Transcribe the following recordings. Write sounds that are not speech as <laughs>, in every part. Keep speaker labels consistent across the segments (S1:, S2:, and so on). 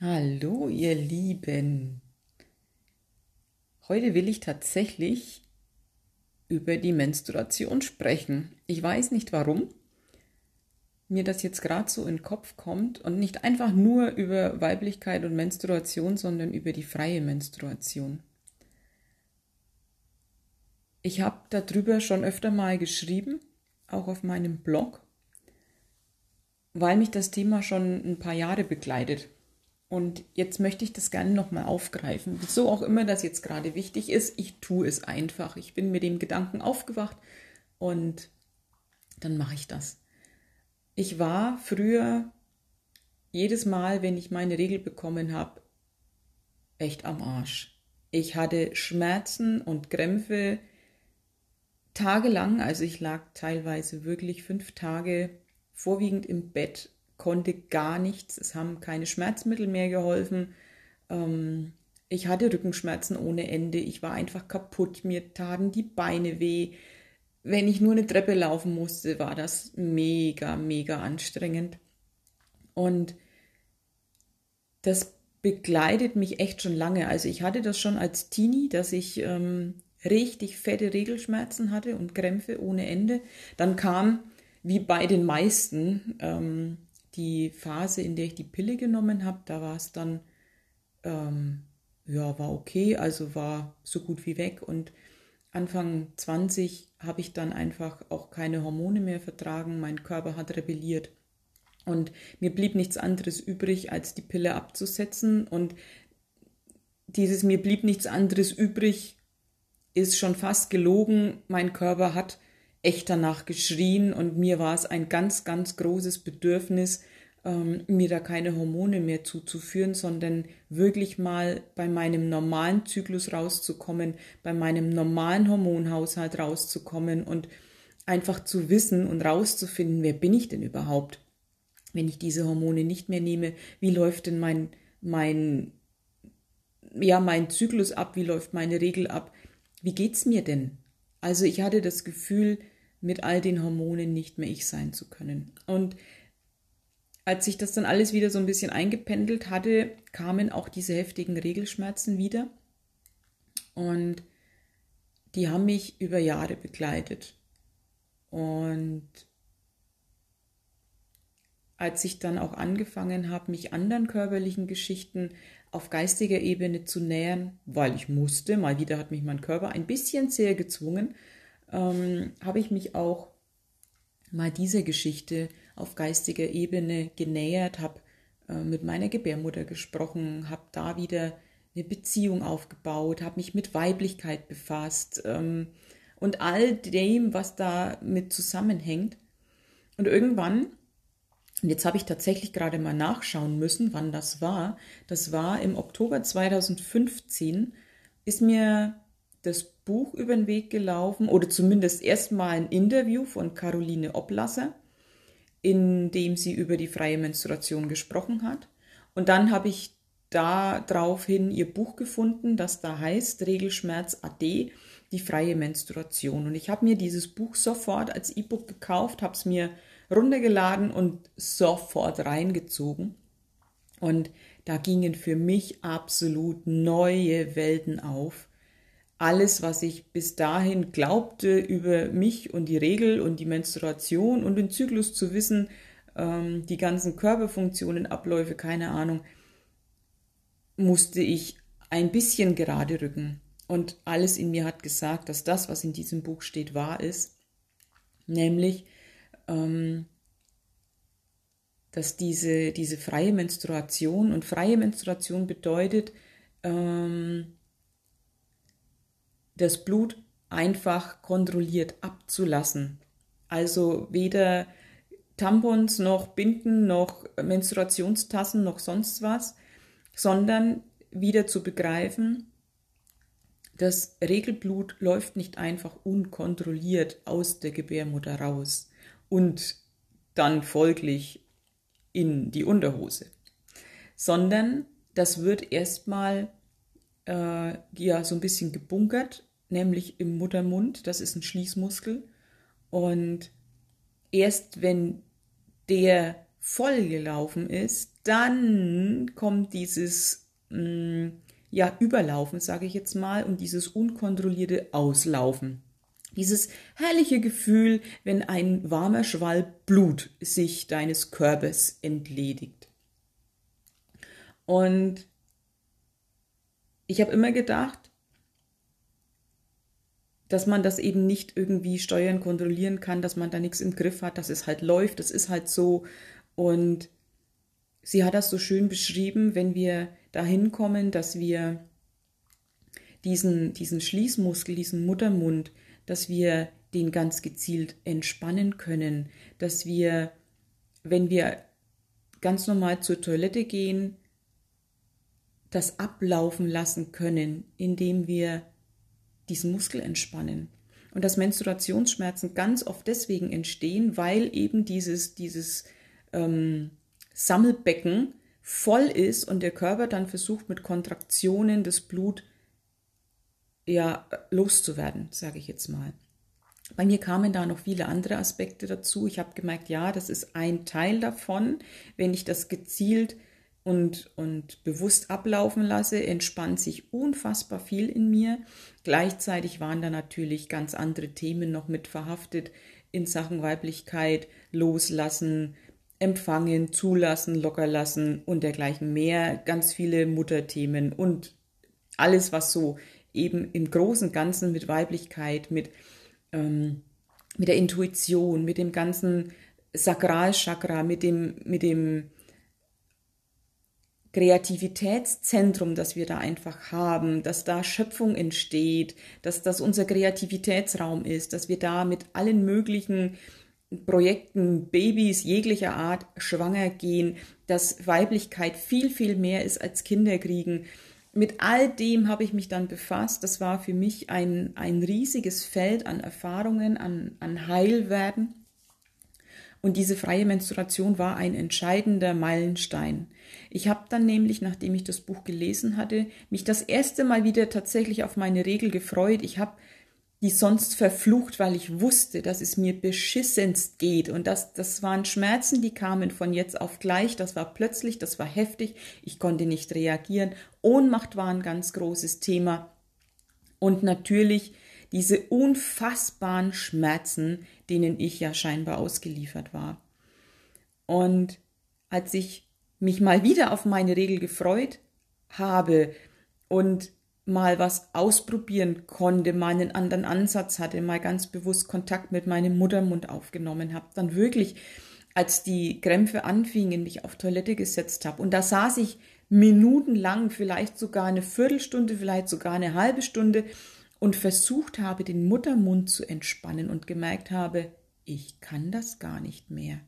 S1: Hallo, ihr Lieben. Heute will ich tatsächlich über die Menstruation sprechen. Ich weiß nicht warum mir das jetzt gerade so in den Kopf kommt und nicht einfach nur über Weiblichkeit und Menstruation, sondern über die freie Menstruation. Ich habe darüber schon öfter mal geschrieben, auch auf meinem Blog, weil mich das Thema schon ein paar Jahre begleitet. Und jetzt möchte ich das gerne nochmal aufgreifen. So auch immer das jetzt gerade wichtig ist, ich tue es einfach. Ich bin mit dem Gedanken aufgewacht und dann mache ich das. Ich war früher jedes Mal, wenn ich meine Regel bekommen habe, echt am Arsch. Ich hatte Schmerzen und Krämpfe tagelang, also ich lag teilweise wirklich fünf Tage vorwiegend im Bett konnte gar nichts. Es haben keine Schmerzmittel mehr geholfen. Ähm, ich hatte Rückenschmerzen ohne Ende. Ich war einfach kaputt. Mir taten die Beine weh. Wenn ich nur eine Treppe laufen musste, war das mega, mega anstrengend. Und das begleitet mich echt schon lange. Also ich hatte das schon als Teenie, dass ich ähm, richtig fette Regelschmerzen hatte und Krämpfe ohne Ende. Dann kam, wie bei den meisten, ähm, die Phase, in der ich die Pille genommen habe, da war es dann, ähm, ja, war okay, also war so gut wie weg. Und Anfang 20 habe ich dann einfach auch keine Hormone mehr vertragen. Mein Körper hat rebelliert. Und mir blieb nichts anderes übrig, als die Pille abzusetzen. Und dieses mir blieb nichts anderes übrig ist schon fast gelogen. Mein Körper hat echt danach geschrien und mir war es ein ganz, ganz großes Bedürfnis, ähm, mir da keine Hormone mehr zuzuführen, sondern wirklich mal bei meinem normalen Zyklus rauszukommen, bei meinem normalen Hormonhaushalt rauszukommen und einfach zu wissen und rauszufinden, wer bin ich denn überhaupt, wenn ich diese Hormone nicht mehr nehme, wie läuft denn mein, mein, ja, mein Zyklus ab, wie läuft meine Regel ab, wie geht's mir denn? Also ich hatte das Gefühl, mit all den Hormonen nicht mehr ich sein zu können. Und als sich das dann alles wieder so ein bisschen eingependelt hatte, kamen auch diese heftigen Regelschmerzen wieder. Und die haben mich über Jahre begleitet. Und als ich dann auch angefangen habe, mich anderen körperlichen Geschichten auf geistiger Ebene zu nähern, weil ich musste, mal wieder hat mich mein Körper ein bisschen sehr gezwungen, ähm, habe ich mich auch mal dieser Geschichte auf geistiger Ebene genähert, habe äh, mit meiner Gebärmutter gesprochen, habe da wieder eine Beziehung aufgebaut, habe mich mit Weiblichkeit befasst ähm, und all dem, was da mit zusammenhängt. Und irgendwann, und jetzt habe ich tatsächlich gerade mal nachschauen müssen, wann das war, das war im Oktober 2015, ist mir das Buch über den Weg gelaufen oder zumindest erstmal ein Interview von Caroline Oblasser, in dem sie über die freie Menstruation gesprochen hat. Und dann habe ich daraufhin ihr Buch gefunden, das da heißt Regelschmerz AD, die freie Menstruation. Und ich habe mir dieses Buch sofort als E-Book gekauft, habe es mir runtergeladen und sofort reingezogen. Und da gingen für mich absolut neue Welten auf alles, was ich bis dahin glaubte über mich und die Regel und die Menstruation und den Zyklus zu wissen, ähm, die ganzen Körperfunktionen, Abläufe, keine Ahnung, musste ich ein bisschen gerade rücken. Und alles in mir hat gesagt, dass das, was in diesem Buch steht, wahr ist. Nämlich, ähm, dass diese, diese freie Menstruation und freie Menstruation bedeutet, ähm, das Blut einfach kontrolliert abzulassen. Also weder Tampons noch Binden noch Menstruationstassen noch sonst was, sondern wieder zu begreifen, das Regelblut läuft nicht einfach unkontrolliert aus der Gebärmutter raus und dann folglich in die Unterhose, sondern das wird erstmal äh, ja so ein bisschen gebunkert nämlich im Muttermund. Das ist ein Schließmuskel. Und erst wenn der voll gelaufen ist, dann kommt dieses mh, mm, ja Überlaufen, sage ich jetzt mal, und dieses unkontrollierte Auslaufen. Dieses herrliche Gefühl, wenn ein warmer Schwall Blut sich deines Körpers entledigt. Und ich habe immer gedacht, dass man das eben nicht irgendwie steuern, kontrollieren kann, dass man da nichts im Griff hat, dass es halt läuft, das ist halt so. Und sie hat das so schön beschrieben, wenn wir dahin kommen, dass wir diesen, diesen Schließmuskel, diesen Muttermund, dass wir den ganz gezielt entspannen können, dass wir, wenn wir ganz normal zur Toilette gehen, das ablaufen lassen können, indem wir diesen Muskel entspannen. Und dass Menstruationsschmerzen ganz oft deswegen entstehen, weil eben dieses, dieses ähm, Sammelbecken voll ist und der Körper dann versucht, mit Kontraktionen das Blut ja loszuwerden, sage ich jetzt mal. Bei mir kamen da noch viele andere Aspekte dazu. Ich habe gemerkt, ja, das ist ein Teil davon. Wenn ich das gezielt und, und bewusst ablaufen lasse, entspannt sich unfassbar viel in mir. Gleichzeitig waren da natürlich ganz andere Themen noch mit verhaftet in Sachen Weiblichkeit, Loslassen, Empfangen, Zulassen, Lockerlassen und dergleichen mehr. Ganz viele Mutterthemen und alles, was so eben im großen Ganzen mit Weiblichkeit, mit, ähm, mit der Intuition, mit dem ganzen Sakralchakra, mit dem, mit dem Kreativitätszentrum, das wir da einfach haben, dass da Schöpfung entsteht, dass das unser Kreativitätsraum ist, dass wir da mit allen möglichen Projekten, Babys jeglicher Art schwanger gehen, dass Weiblichkeit viel, viel mehr ist als Kinderkriegen. Mit all dem habe ich mich dann befasst. Das war für mich ein, ein riesiges Feld an Erfahrungen, an, an Heilwerden. Und diese freie Menstruation war ein entscheidender Meilenstein. Ich habe dann nämlich, nachdem ich das Buch gelesen hatte, mich das erste Mal wieder tatsächlich auf meine Regel gefreut. Ich habe die sonst verflucht, weil ich wusste, dass es mir beschissenst geht. Und das, das waren Schmerzen, die kamen von jetzt auf gleich. Das war plötzlich, das war heftig. Ich konnte nicht reagieren. Ohnmacht war ein ganz großes Thema. Und natürlich diese unfassbaren Schmerzen, denen ich ja scheinbar ausgeliefert war. Und als ich mich mal wieder auf meine Regel gefreut habe und mal was ausprobieren konnte, mal einen anderen Ansatz hatte, mal ganz bewusst Kontakt mit meinem Muttermund aufgenommen habe, dann wirklich, als die Krämpfe anfingen, mich auf Toilette gesetzt habe. Und da saß ich minutenlang, vielleicht sogar eine Viertelstunde, vielleicht sogar eine halbe Stunde und versucht habe, den Muttermund zu entspannen und gemerkt habe, ich kann das gar nicht mehr,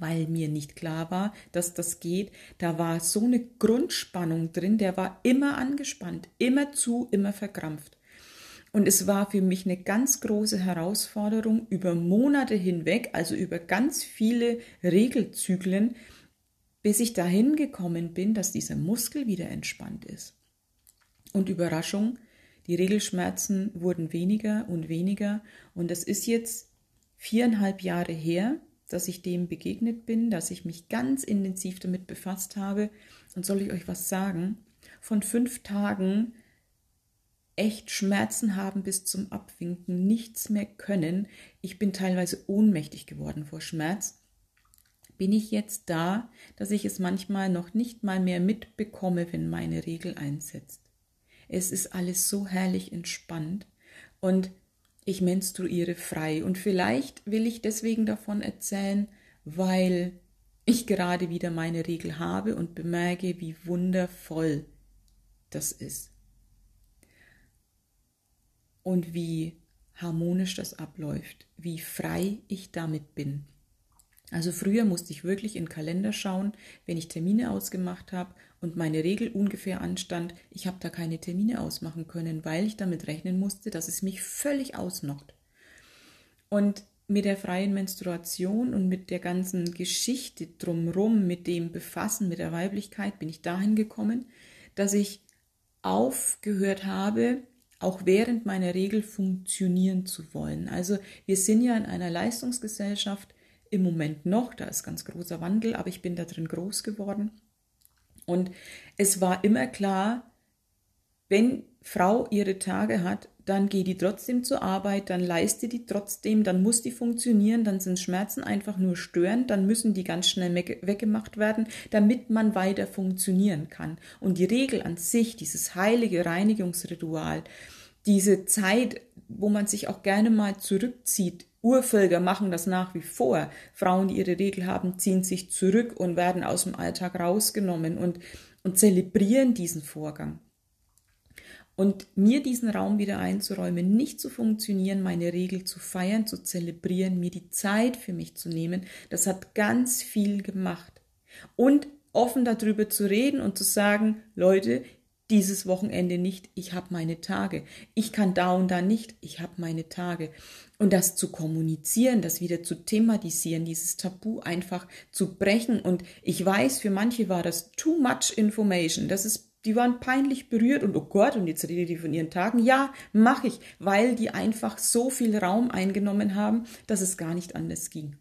S1: weil mir nicht klar war, dass das geht. Da war so eine Grundspannung drin, der war immer angespannt, immer zu, immer verkrampft. Und es war für mich eine ganz große Herausforderung über Monate hinweg, also über ganz viele Regelzyklen, bis ich dahin gekommen bin, dass dieser Muskel wieder entspannt ist. Und Überraschung, die Regelschmerzen wurden weniger und weniger. Und es ist jetzt viereinhalb Jahre her, dass ich dem begegnet bin, dass ich mich ganz intensiv damit befasst habe. Und soll ich euch was sagen? Von fünf Tagen echt Schmerzen haben bis zum Abwinken, nichts mehr können. Ich bin teilweise ohnmächtig geworden vor Schmerz. Bin ich jetzt da, dass ich es manchmal noch nicht mal mehr mitbekomme, wenn meine Regel einsetzt. Es ist alles so herrlich entspannt und ich menstruiere frei. Und vielleicht will ich deswegen davon erzählen, weil ich gerade wieder meine Regel habe und bemerke, wie wundervoll das ist. Und wie harmonisch das abläuft, wie frei ich damit bin. Also früher musste ich wirklich in den Kalender schauen, wenn ich Termine ausgemacht habe und meine Regel ungefähr anstand, ich habe da keine Termine ausmachen können, weil ich damit rechnen musste, dass es mich völlig ausnockt. Und mit der freien Menstruation und mit der ganzen Geschichte drumrum, mit dem Befassen mit der Weiblichkeit, bin ich dahin gekommen, dass ich aufgehört habe, auch während meiner Regel funktionieren zu wollen. Also wir sind ja in einer Leistungsgesellschaft, im Moment noch, da ist ganz großer Wandel, aber ich bin da drin groß geworden. Und es war immer klar, wenn Frau ihre Tage hat, dann geht die trotzdem zur Arbeit, dann leistet die trotzdem, dann muss die funktionieren, dann sind Schmerzen einfach nur störend, dann müssen die ganz schnell weggemacht werden, damit man weiter funktionieren kann. Und die Regel an sich, dieses heilige Reinigungsritual, diese Zeit, wo man sich auch gerne mal zurückzieht, Urvölker machen das nach wie vor. Frauen, die ihre Regel haben, ziehen sich zurück und werden aus dem Alltag rausgenommen und, und zelebrieren diesen Vorgang. Und mir diesen Raum wieder einzuräumen, nicht zu funktionieren, meine Regel zu feiern, zu zelebrieren, mir die Zeit für mich zu nehmen, das hat ganz viel gemacht. Und offen darüber zu reden und zu sagen, Leute, dieses Wochenende nicht, ich habe meine Tage. Ich kann da und da nicht, ich habe meine Tage. Und das zu kommunizieren, das wieder zu thematisieren, dieses Tabu einfach zu brechen. Und ich weiß, für manche war das too much information. Das ist die waren peinlich berührt und oh Gott, und jetzt rede die von ihren Tagen. Ja, mache ich, weil die einfach so viel Raum eingenommen haben, dass es gar nicht anders ging.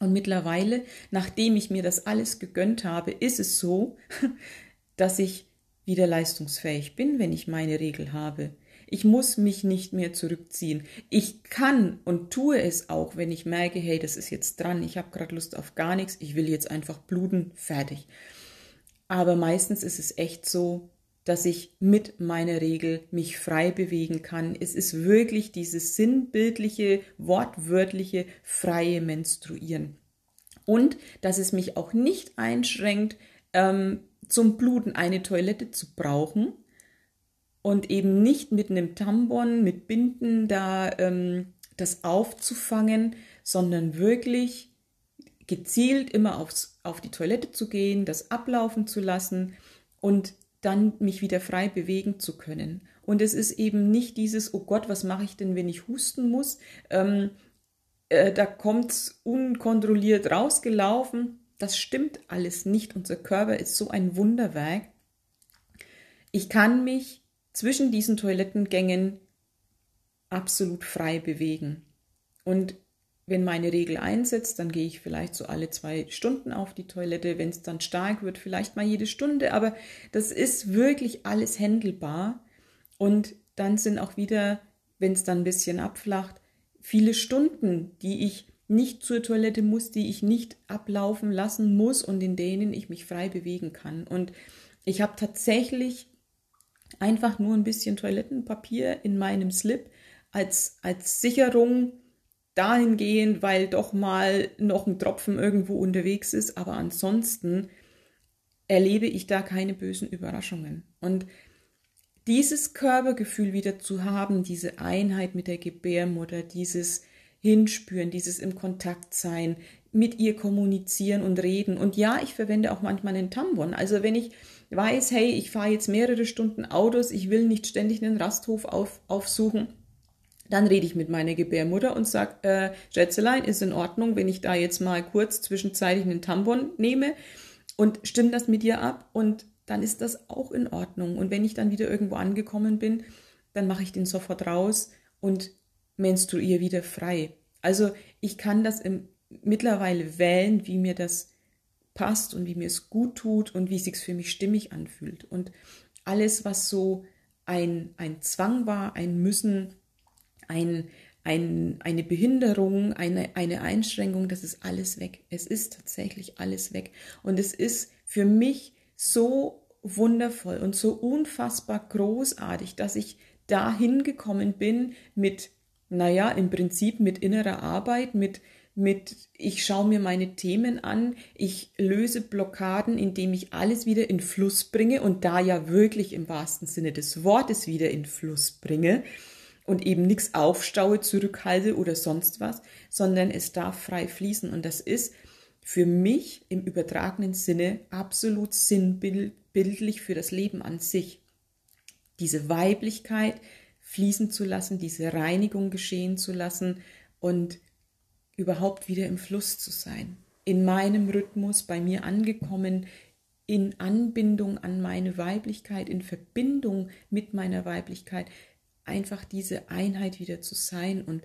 S1: Und mittlerweile, nachdem ich mir das alles gegönnt habe, ist es so, <laughs> dass ich wieder leistungsfähig bin, wenn ich meine Regel habe. Ich muss mich nicht mehr zurückziehen. Ich kann und tue es auch, wenn ich merke, hey, das ist jetzt dran, ich habe gerade Lust auf gar nichts, ich will jetzt einfach bluten, fertig. Aber meistens ist es echt so, dass ich mit meiner Regel mich frei bewegen kann. Es ist wirklich dieses sinnbildliche, wortwörtliche, freie Menstruieren. Und dass es mich auch nicht einschränkt, ähm, zum Bluten eine Toilette zu brauchen und eben nicht mit einem Tampon, mit Binden da ähm, das aufzufangen, sondern wirklich gezielt immer aufs, auf die Toilette zu gehen, das ablaufen zu lassen und dann mich wieder frei bewegen zu können. Und es ist eben nicht dieses, oh Gott, was mache ich denn, wenn ich husten muss? Ähm, äh, da kommt's unkontrolliert rausgelaufen. Das stimmt alles nicht. Unser Körper ist so ein Wunderwerk. Ich kann mich zwischen diesen Toilettengängen absolut frei bewegen. Und wenn meine Regel einsetzt, dann gehe ich vielleicht so alle zwei Stunden auf die Toilette. Wenn es dann stark wird, vielleicht mal jede Stunde. Aber das ist wirklich alles händelbar. Und dann sind auch wieder, wenn es dann ein bisschen abflacht, viele Stunden, die ich nicht zur Toilette muss, die ich nicht ablaufen lassen muss und in denen ich mich frei bewegen kann. Und ich habe tatsächlich einfach nur ein bisschen Toilettenpapier in meinem Slip als, als Sicherung dahingehend, weil doch mal noch ein Tropfen irgendwo unterwegs ist, aber ansonsten erlebe ich da keine bösen Überraschungen. Und dieses Körpergefühl wieder zu haben, diese Einheit mit der Gebärmutter, dieses Hinspüren, dieses im Kontakt sein, mit ihr kommunizieren und reden. Und ja, ich verwende auch manchmal einen Tampon. Also wenn ich weiß, hey, ich fahre jetzt mehrere Stunden Autos, ich will nicht ständig einen Rasthof auf, aufsuchen, dann rede ich mit meiner Gebärmutter und sage, äh, Schätzelein, ist in Ordnung, wenn ich da jetzt mal kurz zwischenzeitlich einen Tampon nehme und stimme das mit dir ab und dann ist das auch in Ordnung. Und wenn ich dann wieder irgendwo angekommen bin, dann mache ich den sofort raus und menstruiere wieder frei. Also ich kann das im, mittlerweile wählen, wie mir das passt und wie mir es gut tut und wie es sich für mich stimmig anfühlt. Und alles, was so ein, ein Zwang war, ein Müssen, ein, ein, eine Behinderung, eine, eine Einschränkung, das ist alles weg. Es ist tatsächlich alles weg. Und es ist für mich so wundervoll und so unfassbar großartig, dass ich dahin gekommen bin mit, naja, im Prinzip mit innerer Arbeit, mit, mit, ich schaue mir meine Themen an, ich löse Blockaden, indem ich alles wieder in Fluss bringe und da ja wirklich im wahrsten Sinne des Wortes wieder in Fluss bringe und eben nichts aufstaue, zurückhalte oder sonst was, sondern es darf frei fließen. Und das ist für mich im übertragenen Sinne absolut sinnbildlich für das Leben an sich. Diese Weiblichkeit fließen zu lassen, diese Reinigung geschehen zu lassen und überhaupt wieder im Fluss zu sein. In meinem Rhythmus, bei mir angekommen, in Anbindung an meine Weiblichkeit, in Verbindung mit meiner Weiblichkeit, einfach diese Einheit wieder zu sein und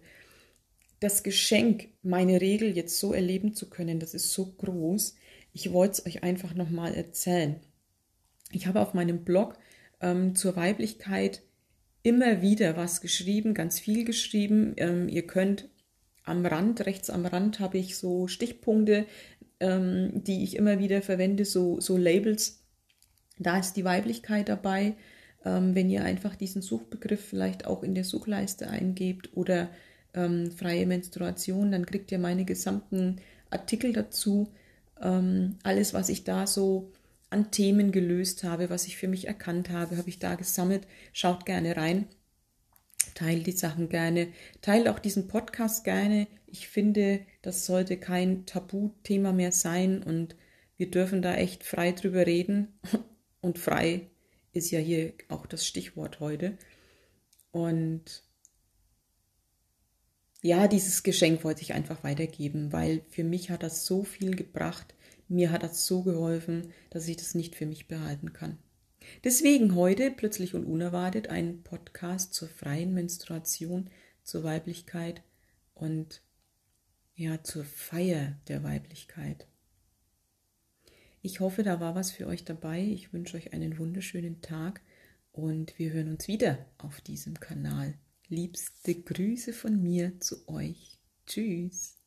S1: das Geschenk, meine Regel jetzt so erleben zu können, das ist so groß. Ich wollte es euch einfach nochmal erzählen. Ich habe auf meinem Blog ähm, zur Weiblichkeit immer wieder was geschrieben, ganz viel geschrieben. Ähm, ihr könnt am Rand, rechts am Rand habe ich so Stichpunkte, ähm, die ich immer wieder verwende, so, so Labels. Da ist die Weiblichkeit dabei. Ähm, wenn ihr einfach diesen Suchbegriff vielleicht auch in der Suchleiste eingebt oder ähm, freie Menstruation, dann kriegt ihr meine gesamten Artikel dazu. Ähm, alles, was ich da so an Themen gelöst habe, was ich für mich erkannt habe, habe ich da gesammelt. Schaut gerne rein. Teilt die Sachen gerne. Teilt auch diesen Podcast gerne. Ich finde, das sollte kein Tabuthema mehr sein und wir dürfen da echt frei drüber reden. <laughs> Und frei ist ja hier auch das Stichwort heute. Und ja, dieses Geschenk wollte ich einfach weitergeben, weil für mich hat das so viel gebracht, mir hat das so geholfen, dass ich das nicht für mich behalten kann. Deswegen heute plötzlich und unerwartet ein Podcast zur freien Menstruation, zur Weiblichkeit und ja, zur Feier der Weiblichkeit. Ich hoffe, da war was für euch dabei. Ich wünsche euch einen wunderschönen Tag und wir hören uns wieder auf diesem Kanal. Liebste Grüße von mir zu euch. Tschüss.